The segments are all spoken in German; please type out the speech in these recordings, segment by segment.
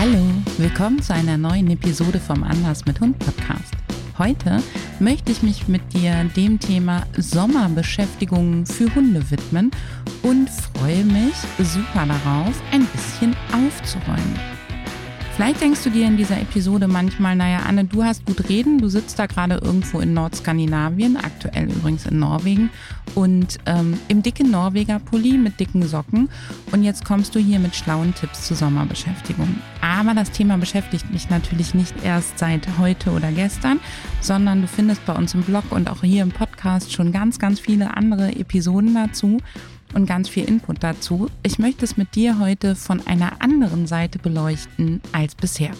Hallo, willkommen zu einer neuen Episode vom Anlass mit Hund Podcast. Heute möchte ich mich mit dir dem Thema Sommerbeschäftigung für Hunde widmen und freue mich super darauf, ein bisschen aufzuräumen. Vielleicht denkst du dir in dieser Episode manchmal, naja, Anne, du hast gut reden, du sitzt da gerade irgendwo in Nordskandinavien, aktuell übrigens in Norwegen, und ähm, im dicken Norweger Pulli mit dicken Socken. Und jetzt kommst du hier mit schlauen Tipps zur Sommerbeschäftigung. Aber das Thema beschäftigt mich natürlich nicht erst seit heute oder gestern, sondern du findest bei uns im Blog und auch hier im Podcast schon ganz, ganz viele andere Episoden dazu und ganz viel Input dazu. Ich möchte es mit dir heute von einer anderen Seite beleuchten als bisher.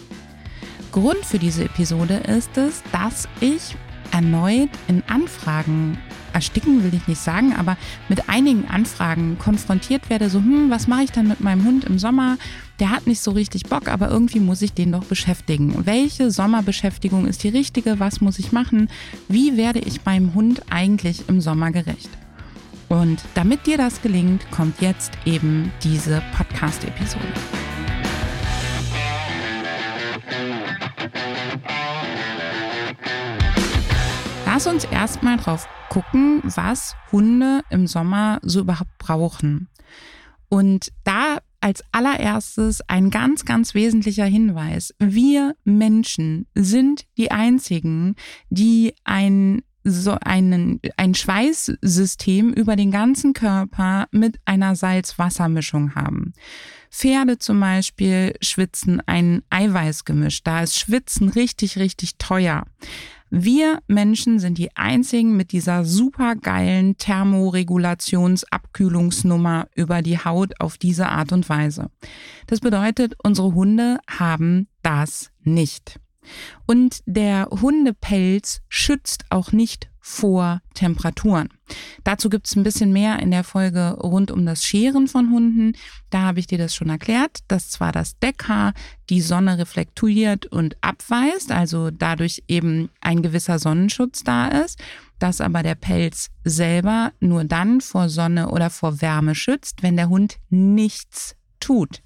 Grund für diese Episode ist es, dass ich erneut in Anfragen ersticken will ich nicht sagen, aber mit einigen Anfragen konfrontiert werde, so, hm, was mache ich dann mit meinem Hund im Sommer? Der hat nicht so richtig Bock, aber irgendwie muss ich den doch beschäftigen. Welche Sommerbeschäftigung ist die richtige? Was muss ich machen? Wie werde ich meinem Hund eigentlich im Sommer gerecht? Und damit dir das gelingt, kommt jetzt eben diese Podcast-Episode. Lass uns erstmal drauf gucken, was Hunde im Sommer so überhaupt brauchen. Und da als allererstes ein ganz, ganz wesentlicher Hinweis. Wir Menschen sind die einzigen, die ein so einen, ein Schweißsystem über den ganzen Körper mit einer Salz-Wasser-Mischung haben. Pferde zum Beispiel schwitzen ein Eiweißgemisch. Da ist Schwitzen richtig, richtig teuer. Wir Menschen sind die einzigen mit dieser supergeilen Thermoregulationsabkühlungsnummer über die Haut auf diese Art und Weise. Das bedeutet, unsere Hunde haben das nicht. Und der Hundepelz schützt auch nicht vor Temperaturen. Dazu gibt es ein bisschen mehr in der Folge rund um das Scheren von Hunden. Da habe ich dir das schon erklärt, dass zwar das Deckhaar die Sonne reflektiert und abweist, also dadurch eben ein gewisser Sonnenschutz da ist, dass aber der Pelz selber nur dann vor Sonne oder vor Wärme schützt, wenn der Hund nichts tut.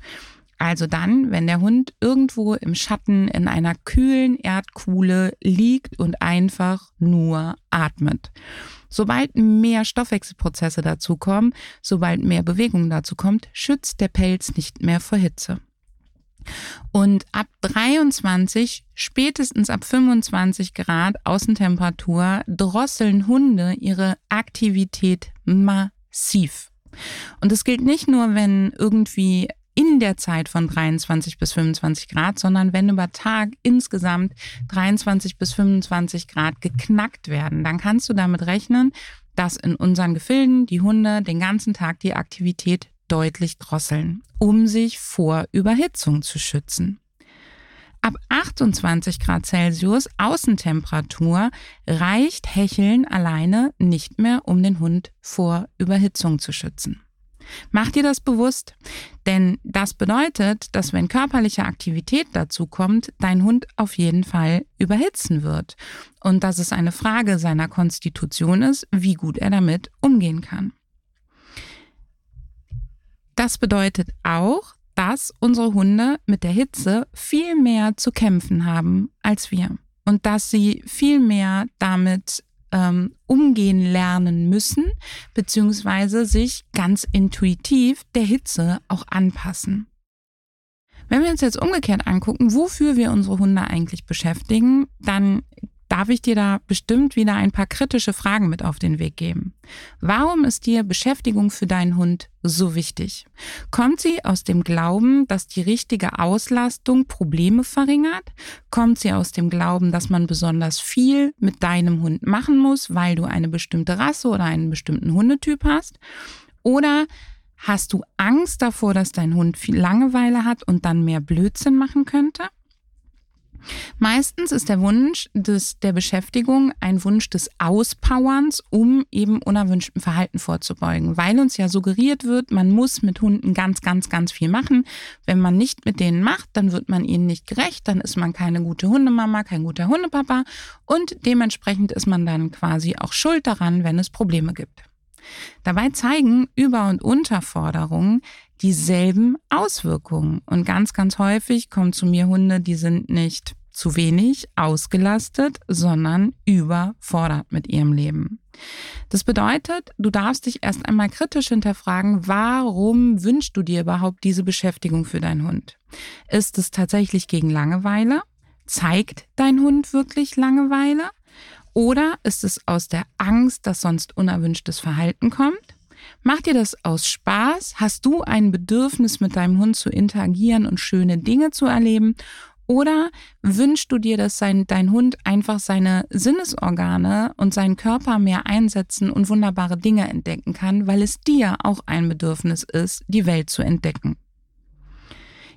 Also dann, wenn der Hund irgendwo im Schatten in einer kühlen Erdkuhle liegt und einfach nur atmet. Sobald mehr Stoffwechselprozesse dazukommen, sobald mehr Bewegung dazu kommt, schützt der Pelz nicht mehr vor Hitze. Und ab 23, spätestens ab 25 Grad Außentemperatur drosseln Hunde ihre Aktivität massiv. Und das gilt nicht nur, wenn irgendwie in der Zeit von 23 bis 25 Grad, sondern wenn über Tag insgesamt 23 bis 25 Grad geknackt werden, dann kannst du damit rechnen, dass in unseren Gefilden die Hunde den ganzen Tag die Aktivität deutlich drosseln, um sich vor Überhitzung zu schützen. Ab 28 Grad Celsius Außentemperatur reicht Hecheln alleine nicht mehr, um den Hund vor Überhitzung zu schützen. Mach dir das bewusst, denn das bedeutet, dass wenn körperliche Aktivität dazu kommt, dein Hund auf jeden Fall überhitzen wird und dass es eine Frage seiner Konstitution ist, wie gut er damit umgehen kann. Das bedeutet auch, dass unsere Hunde mit der Hitze viel mehr zu kämpfen haben als wir und dass sie viel mehr damit ähm, umgehen lernen müssen, beziehungsweise sich ganz intuitiv der Hitze auch anpassen. Wenn wir uns jetzt umgekehrt angucken, wofür wir unsere Hunde eigentlich beschäftigen, dann darf ich dir da bestimmt wieder ein paar kritische Fragen mit auf den Weg geben. Warum ist dir Beschäftigung für deinen Hund so wichtig? Kommt sie aus dem Glauben, dass die richtige Auslastung Probleme verringert? Kommt sie aus dem Glauben, dass man besonders viel mit deinem Hund machen muss, weil du eine bestimmte Rasse oder einen bestimmten Hundetyp hast? Oder hast du Angst davor, dass dein Hund viel Langeweile hat und dann mehr Blödsinn machen könnte? Meistens ist der Wunsch des, der Beschäftigung ein Wunsch des Auspowerns, um eben unerwünschtem Verhalten vorzubeugen, weil uns ja suggeriert wird, man muss mit Hunden ganz, ganz, ganz viel machen. Wenn man nicht mit denen macht, dann wird man ihnen nicht gerecht, dann ist man keine gute Hundemama, kein guter Hundepapa und dementsprechend ist man dann quasi auch schuld daran, wenn es Probleme gibt. Dabei zeigen Über- und Unterforderungen dieselben Auswirkungen. Und ganz, ganz häufig kommen zu mir Hunde, die sind nicht zu wenig ausgelastet, sondern überfordert mit ihrem Leben. Das bedeutet, du darfst dich erst einmal kritisch hinterfragen, warum wünschst du dir überhaupt diese Beschäftigung für deinen Hund? Ist es tatsächlich gegen Langeweile? Zeigt dein Hund wirklich Langeweile? Oder ist es aus der Angst, dass sonst unerwünschtes Verhalten kommt? Macht dir das aus Spaß? Hast du ein Bedürfnis, mit deinem Hund zu interagieren und schöne Dinge zu erleben? Oder wünschst du dir, dass sein, dein Hund einfach seine Sinnesorgane und seinen Körper mehr einsetzen und wunderbare Dinge entdecken kann, weil es dir auch ein Bedürfnis ist, die Welt zu entdecken?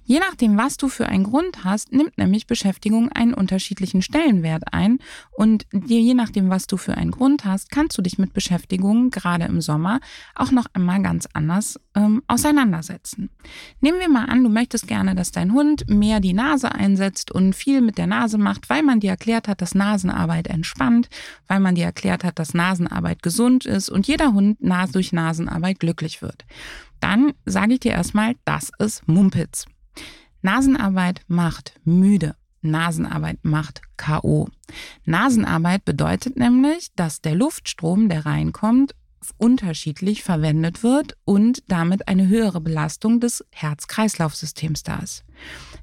Je nachdem, was du für einen Grund hast, nimmt nämlich Beschäftigung einen unterschiedlichen Stellenwert ein. Und je nachdem, was du für einen Grund hast, kannst du dich mit Beschäftigung gerade im Sommer auch noch einmal ganz anders ähm, auseinandersetzen. Nehmen wir mal an, du möchtest gerne, dass dein Hund mehr die Nase einsetzt und viel mit der Nase macht, weil man dir erklärt hat, dass Nasenarbeit entspannt, weil man dir erklärt hat, dass Nasenarbeit gesund ist und jeder Hund durch Nasenarbeit glücklich wird. Dann sage ich dir erstmal, das ist Mumpitz. Nasenarbeit macht müde. Nasenarbeit macht KO. Nasenarbeit bedeutet nämlich, dass der Luftstrom, der reinkommt, unterschiedlich verwendet wird und damit eine höhere Belastung des Herz-Kreislauf-Systems da ist.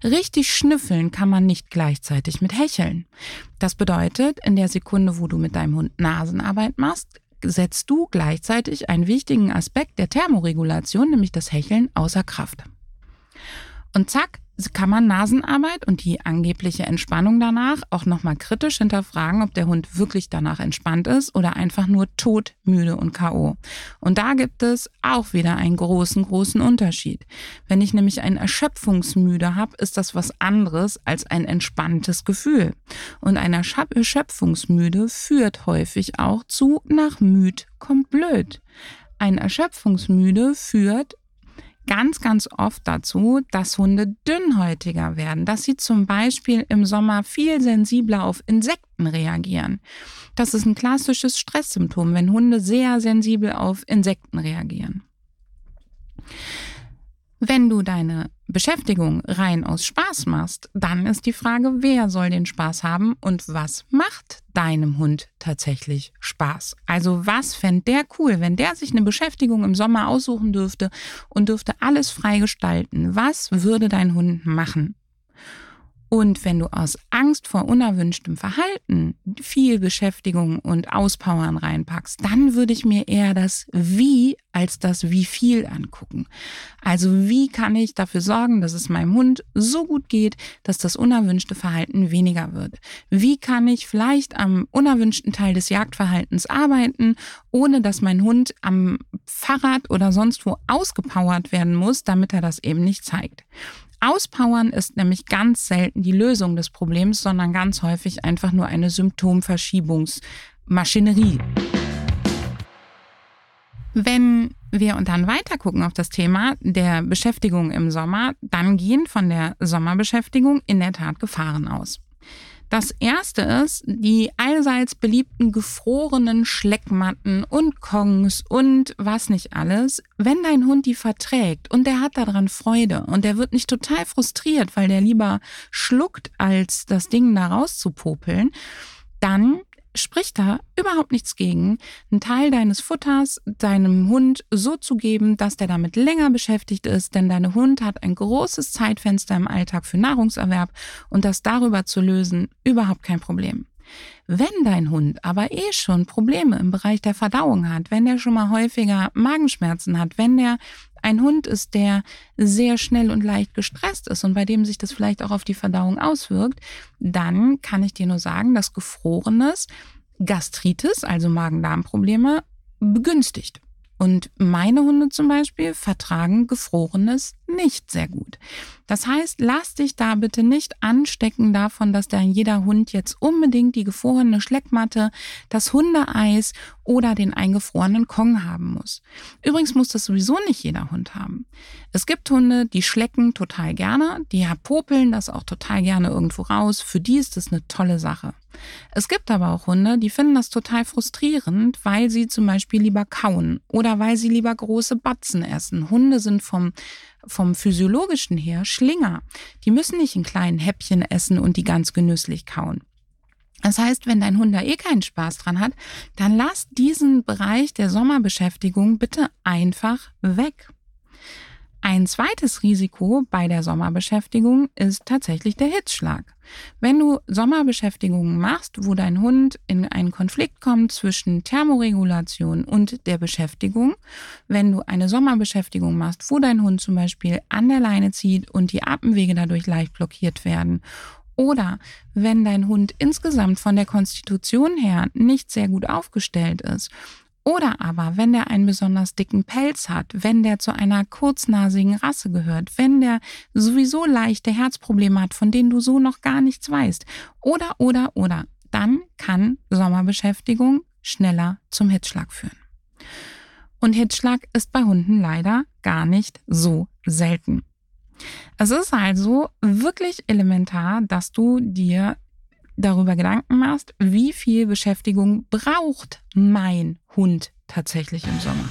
Richtig schnüffeln kann man nicht gleichzeitig mit Hecheln. Das bedeutet, in der Sekunde, wo du mit deinem Hund Nasenarbeit machst, setzt du gleichzeitig einen wichtigen Aspekt der Thermoregulation, nämlich das Hecheln, außer Kraft. Und zack, kann man Nasenarbeit und die angebliche Entspannung danach auch nochmal kritisch hinterfragen, ob der Hund wirklich danach entspannt ist oder einfach nur tot, müde und K.O. Und da gibt es auch wieder einen großen, großen Unterschied. Wenn ich nämlich ein Erschöpfungsmüde habe, ist das was anderes als ein entspanntes Gefühl. Und ein Erschöpfungsmüde führt häufig auch zu nach müd kommt blöd. Ein Erschöpfungsmüde führt ganz, ganz oft dazu, dass Hunde dünnhäutiger werden, dass sie zum Beispiel im Sommer viel sensibler auf Insekten reagieren. Das ist ein klassisches Stresssymptom, wenn Hunde sehr sensibel auf Insekten reagieren. Wenn du deine Beschäftigung rein aus Spaß machst, dann ist die Frage, wer soll den Spaß haben und was macht deinem Hund tatsächlich Spaß? Also was fände der cool, wenn der sich eine Beschäftigung im Sommer aussuchen dürfte und dürfte alles frei gestalten? Was würde dein Hund machen? Und wenn du aus Angst vor unerwünschtem Verhalten viel Beschäftigung und Auspowern reinpackst, dann würde ich mir eher das Wie als das Wie viel angucken. Also wie kann ich dafür sorgen, dass es meinem Hund so gut geht, dass das unerwünschte Verhalten weniger wird? Wie kann ich vielleicht am unerwünschten Teil des Jagdverhaltens arbeiten, ohne dass mein Hund am Fahrrad oder sonst wo ausgepowert werden muss, damit er das eben nicht zeigt? Auspowern ist nämlich ganz selten die Lösung des Problems, sondern ganz häufig einfach nur eine Symptomverschiebungsmaschinerie. Wenn wir und dann weiter gucken auf das Thema der Beschäftigung im Sommer, dann gehen von der Sommerbeschäftigung in der Tat Gefahren aus. Das erste ist die allseits beliebten gefrorenen Schleckmatten und Kongs und was nicht alles. Wenn dein Hund die verträgt und der hat daran Freude und der wird nicht total frustriert, weil der lieber schluckt, als das Ding da rauszupopeln, dann spricht da überhaupt nichts gegen, einen Teil deines Futters deinem Hund so zu geben, dass der damit länger beschäftigt ist, denn dein Hund hat ein großes Zeitfenster im Alltag für Nahrungserwerb und das darüber zu lösen, überhaupt kein Problem. Wenn dein Hund aber eh schon Probleme im Bereich der Verdauung hat, wenn der schon mal häufiger Magenschmerzen hat, wenn der ein Hund ist, der sehr schnell und leicht gestresst ist und bei dem sich das vielleicht auch auf die Verdauung auswirkt, dann kann ich dir nur sagen, dass Gefrorenes Gastritis, also Magen-Darm-Probleme, begünstigt. Und meine Hunde zum Beispiel vertragen Gefrorenes nicht sehr gut. Das heißt, lass dich da bitte nicht anstecken davon, dass da jeder Hund jetzt unbedingt die gefrorene Schleckmatte, das Hundeeis oder den eingefrorenen Kong haben muss. Übrigens muss das sowieso nicht jeder Hund haben. Es gibt Hunde, die schlecken total gerne, die popeln das auch total gerne irgendwo raus. Für die ist das eine tolle Sache. Es gibt aber auch Hunde, die finden das total frustrierend, weil sie zum Beispiel lieber kauen oder weil sie lieber große Batzen essen. Hunde sind vom vom physiologischen her Schlinger. Die müssen nicht in kleinen Häppchen essen und die ganz genüsslich kauen. Das heißt, wenn dein Hund da eh keinen Spaß dran hat, dann lass diesen Bereich der Sommerbeschäftigung bitte einfach weg. Ein zweites Risiko bei der Sommerbeschäftigung ist tatsächlich der Hitzschlag. Wenn du Sommerbeschäftigungen machst, wo dein Hund in einen Konflikt kommt zwischen Thermoregulation und der Beschäftigung, wenn du eine Sommerbeschäftigung machst, wo dein Hund zum Beispiel an der Leine zieht und die Atemwege dadurch leicht blockiert werden oder wenn dein Hund insgesamt von der Konstitution her nicht sehr gut aufgestellt ist oder aber, wenn der einen besonders dicken Pelz hat, wenn der zu einer kurznasigen Rasse gehört, wenn der sowieso leichte Herzprobleme hat, von denen du so noch gar nichts weißt, oder, oder, oder, dann kann Sommerbeschäftigung schneller zum Hitzschlag führen. Und Hitzschlag ist bei Hunden leider gar nicht so selten. Es ist also wirklich elementar, dass du dir darüber Gedanken machst, wie viel Beschäftigung braucht mein Hund tatsächlich im Sommer.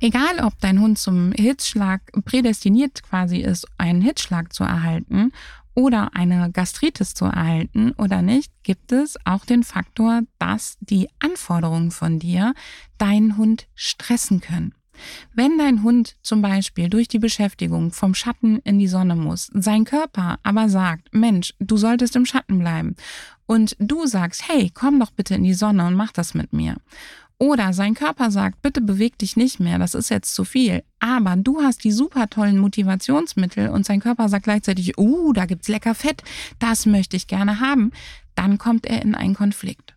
Egal, ob dein Hund zum Hitzschlag prädestiniert quasi ist, einen Hitzschlag zu erhalten oder eine Gastritis zu erhalten oder nicht, gibt es auch den Faktor, dass die Anforderungen von dir deinen Hund stressen können. Wenn dein Hund zum Beispiel durch die Beschäftigung vom Schatten in die Sonne muss, sein Körper aber sagt, Mensch, du solltest im Schatten bleiben und du sagst, hey, komm doch bitte in die Sonne und mach das mit mir. Oder sein Körper sagt, bitte beweg dich nicht mehr, das ist jetzt zu viel. Aber du hast die super tollen Motivationsmittel und sein Körper sagt gleichzeitig, uh, da gibt's lecker Fett, das möchte ich gerne haben. Dann kommt er in einen Konflikt.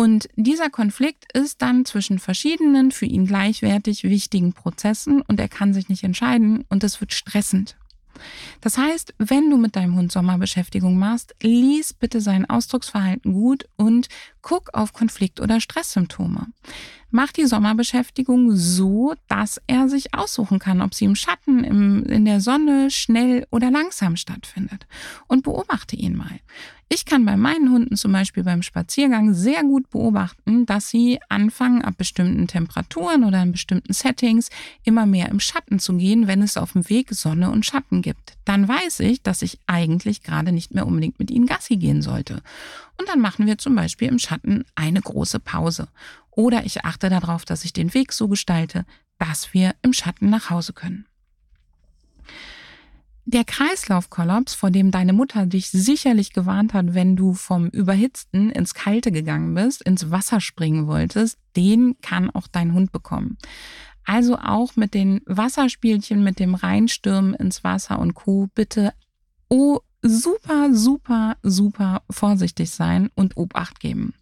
Und dieser Konflikt ist dann zwischen verschiedenen, für ihn gleichwertig wichtigen Prozessen und er kann sich nicht entscheiden und es wird stressend. Das heißt, wenn du mit deinem Hund Sommerbeschäftigung machst, lies bitte sein Ausdrucksverhalten gut und guck auf Konflikt- oder Stresssymptome. Mach die Sommerbeschäftigung so, dass er sich aussuchen kann, ob sie im Schatten, im, in der Sonne, schnell oder langsam stattfindet. Und beobachte ihn mal. Ich kann bei meinen Hunden zum Beispiel beim Spaziergang sehr gut beobachten, dass sie anfangen, ab bestimmten Temperaturen oder in bestimmten Settings immer mehr im Schatten zu gehen, wenn es auf dem Weg Sonne und Schatten gibt. Dann weiß ich, dass ich eigentlich gerade nicht mehr unbedingt mit ihnen Gassi gehen sollte. Und dann machen wir zum Beispiel im Schatten eine große Pause. Oder ich achte darauf, dass ich den Weg so gestalte, dass wir im Schatten nach Hause können. Der Kreislaufkollaps, vor dem deine Mutter dich sicherlich gewarnt hat, wenn du vom Überhitzten ins Kalte gegangen bist, ins Wasser springen wolltest, den kann auch dein Hund bekommen. Also auch mit den Wasserspielchen, mit dem Reinstürmen ins Wasser und Co. bitte oh, super, super, super vorsichtig sein und Obacht geben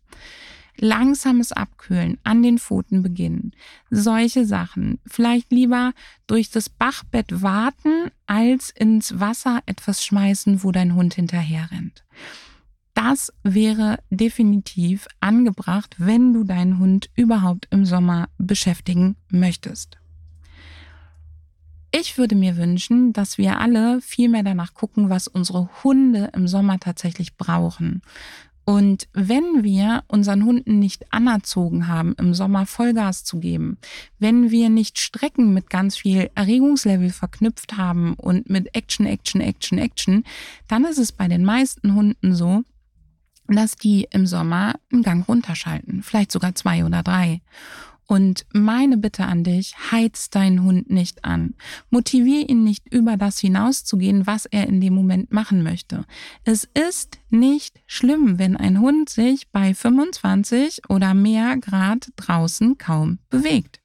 langsames Abkühlen an den Pfoten beginnen. Solche Sachen. Vielleicht lieber durch das Bachbett warten, als ins Wasser etwas schmeißen, wo dein Hund hinterher rennt. Das wäre definitiv angebracht, wenn du deinen Hund überhaupt im Sommer beschäftigen möchtest. Ich würde mir wünschen, dass wir alle viel mehr danach gucken, was unsere Hunde im Sommer tatsächlich brauchen. Und wenn wir unseren Hunden nicht anerzogen haben, im Sommer Vollgas zu geben, wenn wir nicht Strecken mit ganz viel Erregungslevel verknüpft haben und mit Action, Action, Action, Action, dann ist es bei den meisten Hunden so, dass die im Sommer einen Gang runterschalten, vielleicht sogar zwei oder drei. Und meine Bitte an dich, heiz deinen Hund nicht an. Motivier ihn nicht über das hinauszugehen, was er in dem Moment machen möchte. Es ist nicht schlimm, wenn ein Hund sich bei 25 oder mehr Grad draußen kaum bewegt.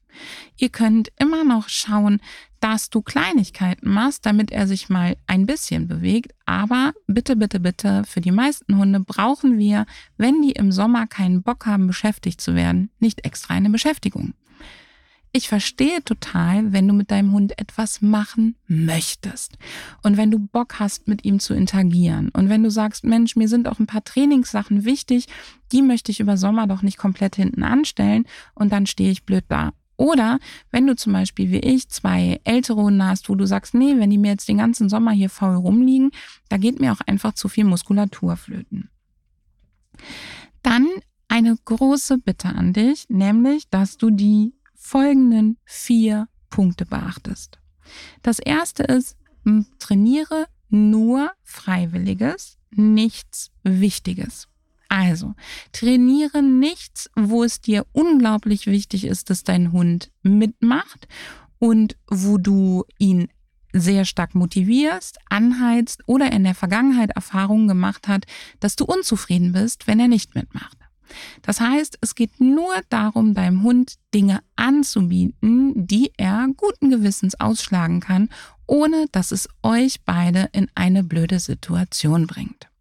Ihr könnt immer noch schauen, dass du Kleinigkeiten machst, damit er sich mal ein bisschen bewegt. Aber bitte, bitte, bitte, für die meisten Hunde brauchen wir, wenn die im Sommer keinen Bock haben, beschäftigt zu werden, nicht extra eine Beschäftigung. Ich verstehe total, wenn du mit deinem Hund etwas machen möchtest und wenn du Bock hast, mit ihm zu interagieren und wenn du sagst, Mensch, mir sind auch ein paar Trainingssachen wichtig, die möchte ich über Sommer doch nicht komplett hinten anstellen und dann stehe ich blöd da. Oder wenn du zum Beispiel wie ich zwei ältere Hunde hast, wo du sagst, nee, wenn die mir jetzt den ganzen Sommer hier faul rumliegen, da geht mir auch einfach zu viel Muskulatur flöten. Dann eine große Bitte an dich, nämlich, dass du die folgenden vier Punkte beachtest. Das erste ist, trainiere nur Freiwilliges, nichts Wichtiges. Also, trainiere nichts, wo es dir unglaublich wichtig ist, dass dein Hund mitmacht und wo du ihn sehr stark motivierst, anheizt oder in der Vergangenheit Erfahrungen gemacht hat, dass du unzufrieden bist, wenn er nicht mitmacht. Das heißt, es geht nur darum, deinem Hund Dinge anzubieten, die er guten Gewissens ausschlagen kann, ohne dass es euch beide in eine blöde Situation bringt.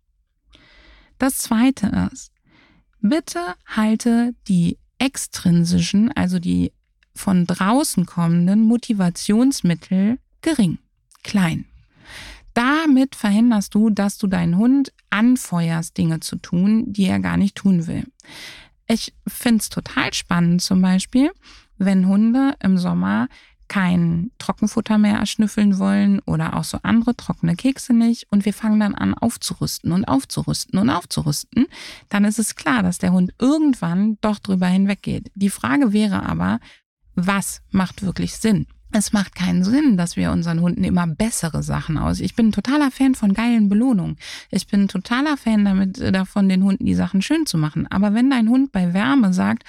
Das zweite ist, bitte halte die extrinsischen, also die von draußen kommenden Motivationsmittel gering, klein. Damit verhinderst du, dass du deinen Hund anfeuerst, Dinge zu tun, die er gar nicht tun will. Ich finde es total spannend zum Beispiel, wenn Hunde im Sommer kein Trockenfutter mehr erschnüffeln wollen oder auch so andere trockene Kekse nicht und wir fangen dann an aufzurüsten und aufzurüsten und aufzurüsten, dann ist es klar, dass der Hund irgendwann doch drüber hinweggeht. Die Frage wäre aber, was macht wirklich Sinn? Es macht keinen Sinn, dass wir unseren Hunden immer bessere Sachen aus. Ich bin ein totaler Fan von geilen Belohnungen. Ich bin ein totaler Fan damit, äh, davon, den Hunden die Sachen schön zu machen. Aber wenn dein Hund bei Wärme sagt,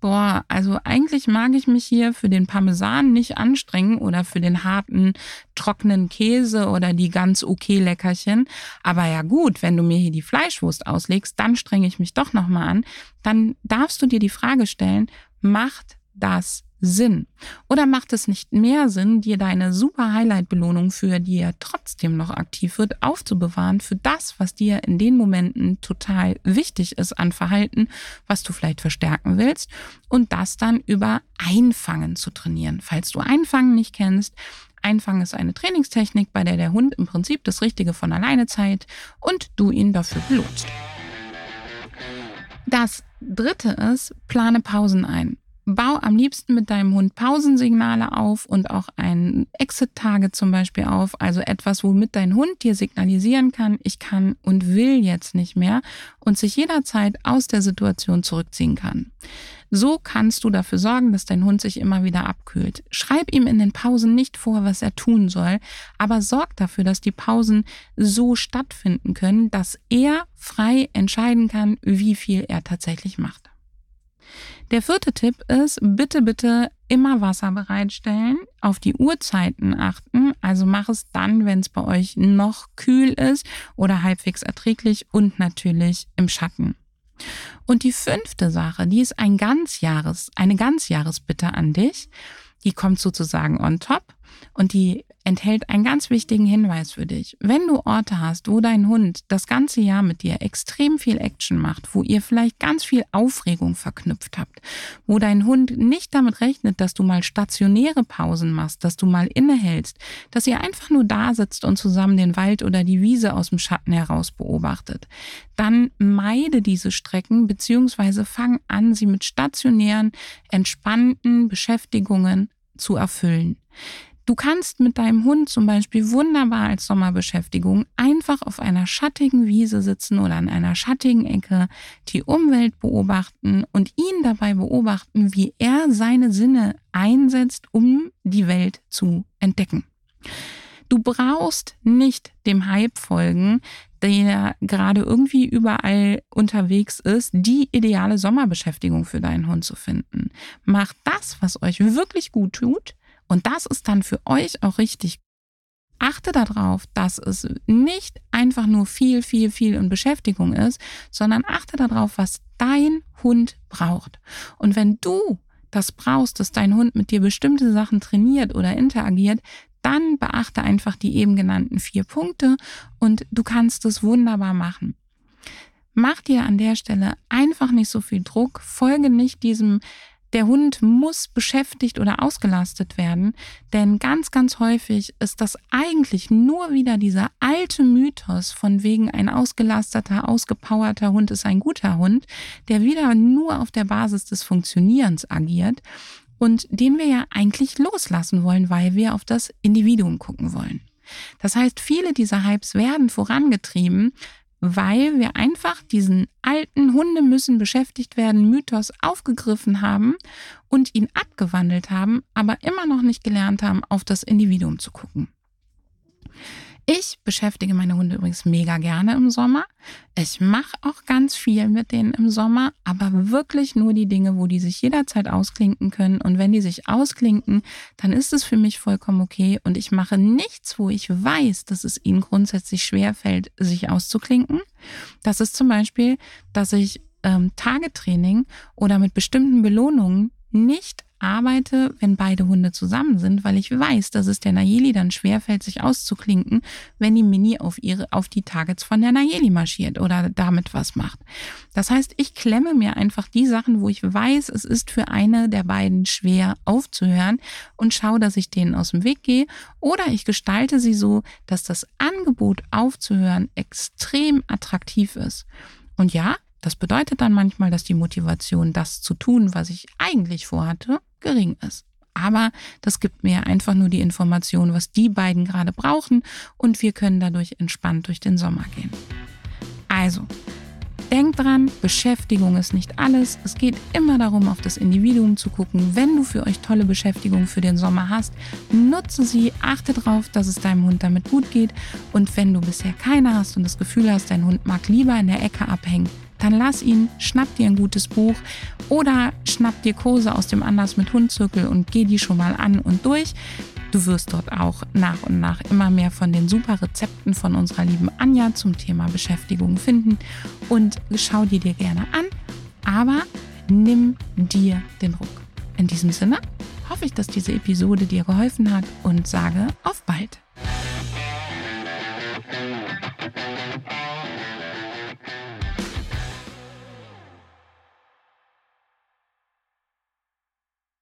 boah, also eigentlich mag ich mich hier für den Parmesan nicht anstrengen oder für den harten, trockenen Käse oder die ganz okay Leckerchen. Aber ja gut, wenn du mir hier die Fleischwurst auslegst, dann strenge ich mich doch nochmal an. Dann darfst du dir die Frage stellen, macht das Sinn? Oder macht es nicht mehr Sinn, dir deine super Highlight-Belohnung, für die er trotzdem noch aktiv wird, aufzubewahren für das, was dir in den Momenten total wichtig ist an Verhalten, was du vielleicht verstärken willst und das dann über Einfangen zu trainieren. Falls du Einfangen nicht kennst, Einfangen ist eine Trainingstechnik, bei der der Hund im Prinzip das Richtige von alleine zeigt und du ihn dafür belohnst. Das dritte ist, plane Pausen ein. Bau am liebsten mit deinem Hund Pausensignale auf und auch ein Exit-Tage zum Beispiel auf, also etwas, womit dein Hund dir signalisieren kann, ich kann und will jetzt nicht mehr und sich jederzeit aus der Situation zurückziehen kann. So kannst du dafür sorgen, dass dein Hund sich immer wieder abkühlt. Schreib ihm in den Pausen nicht vor, was er tun soll, aber sorg dafür, dass die Pausen so stattfinden können, dass er frei entscheiden kann, wie viel er tatsächlich macht. Der vierte Tipp ist, bitte, bitte immer Wasser bereitstellen, auf die Uhrzeiten achten, also mach es dann, wenn es bei euch noch kühl ist oder halbwegs erträglich und natürlich im Schatten. Und die fünfte Sache, die ist ein Ganzjahres, eine Ganzjahresbitte an dich. Die kommt sozusagen on top und die enthält einen ganz wichtigen Hinweis für dich. Wenn du Orte hast, wo dein Hund das ganze Jahr mit dir extrem viel Action macht, wo ihr vielleicht ganz viel Aufregung verknüpft habt, wo dein Hund nicht damit rechnet, dass du mal stationäre Pausen machst, dass du mal innehältst, dass ihr einfach nur da sitzt und zusammen den Wald oder die Wiese aus dem Schatten heraus beobachtet, dann meide diese Strecken beziehungsweise fang an, sie mit stationären, entspannten Beschäftigungen zu erfüllen. Du kannst mit deinem Hund zum Beispiel wunderbar als Sommerbeschäftigung einfach auf einer schattigen Wiese sitzen oder an einer schattigen Ecke, die Umwelt beobachten und ihn dabei beobachten, wie er seine Sinne einsetzt, um die Welt zu entdecken. Du brauchst nicht dem Hype folgen, der gerade irgendwie überall unterwegs ist, die ideale Sommerbeschäftigung für deinen Hund zu finden. Mach das, was euch wirklich gut tut und das ist dann für euch auch richtig. Achte darauf, dass es nicht einfach nur viel, viel, viel in Beschäftigung ist, sondern achte darauf, was dein Hund braucht. Und wenn du das brauchst, dass dein Hund mit dir bestimmte Sachen trainiert oder interagiert, dann beachte einfach die eben genannten vier Punkte und du kannst es wunderbar machen. Mach dir an der Stelle einfach nicht so viel Druck, folge nicht diesem der Hund muss beschäftigt oder ausgelastet werden, denn ganz, ganz häufig ist das eigentlich nur wieder dieser alte Mythos von wegen ein ausgelasteter, ausgepowerter Hund ist ein guter Hund, der wieder nur auf der Basis des Funktionierens agiert und den wir ja eigentlich loslassen wollen, weil wir auf das Individuum gucken wollen. Das heißt, viele dieser Hypes werden vorangetrieben, weil wir einfach diesen alten Hunde müssen beschäftigt werden Mythos aufgegriffen haben und ihn abgewandelt haben, aber immer noch nicht gelernt haben, auf das Individuum zu gucken. Ich beschäftige meine Hunde übrigens mega gerne im Sommer. Ich mache auch ganz viel mit denen im Sommer, aber wirklich nur die Dinge, wo die sich jederzeit ausklinken können. Und wenn die sich ausklinken, dann ist es für mich vollkommen okay. Und ich mache nichts, wo ich weiß, dass es ihnen grundsätzlich schwerfällt, sich auszuklinken. Das ist zum Beispiel, dass ich ähm, Tagetraining oder mit bestimmten Belohnungen nicht arbeite, wenn beide Hunde zusammen sind, weil ich weiß, dass es der Nayeli dann schwerfällt, sich auszuklinken, wenn die Mini auf ihre, auf die Targets von der Nayeli marschiert oder damit was macht. Das heißt, ich klemme mir einfach die Sachen, wo ich weiß, es ist für eine der beiden schwer aufzuhören und schaue, dass ich denen aus dem Weg gehe oder ich gestalte sie so, dass das Angebot aufzuhören extrem attraktiv ist. Und ja, das bedeutet dann manchmal, dass die Motivation, das zu tun, was ich eigentlich vorhatte, gering ist. Aber das gibt mir einfach nur die Information, was die beiden gerade brauchen und wir können dadurch entspannt durch den Sommer gehen. Also, Denk dran, Beschäftigung ist nicht alles. Es geht immer darum, auf das Individuum zu gucken. Wenn du für euch tolle Beschäftigung für den Sommer hast, nutze sie, achte darauf, dass es deinem Hund damit gut geht. Und wenn du bisher keine hast und das Gefühl hast, dein Hund mag lieber in der Ecke abhängen, dann lass ihn, schnapp dir ein gutes Buch oder schnapp dir Kurse aus dem Anders mit Hundzirkel und geh die schon mal an und durch. Du wirst dort auch nach und nach immer mehr von den super Rezepten von unserer lieben Anja zum Thema Beschäftigung finden und schau die dir gerne an, aber nimm dir den Ruck. In diesem Sinne hoffe ich, dass diese Episode dir geholfen hat und sage auf bald.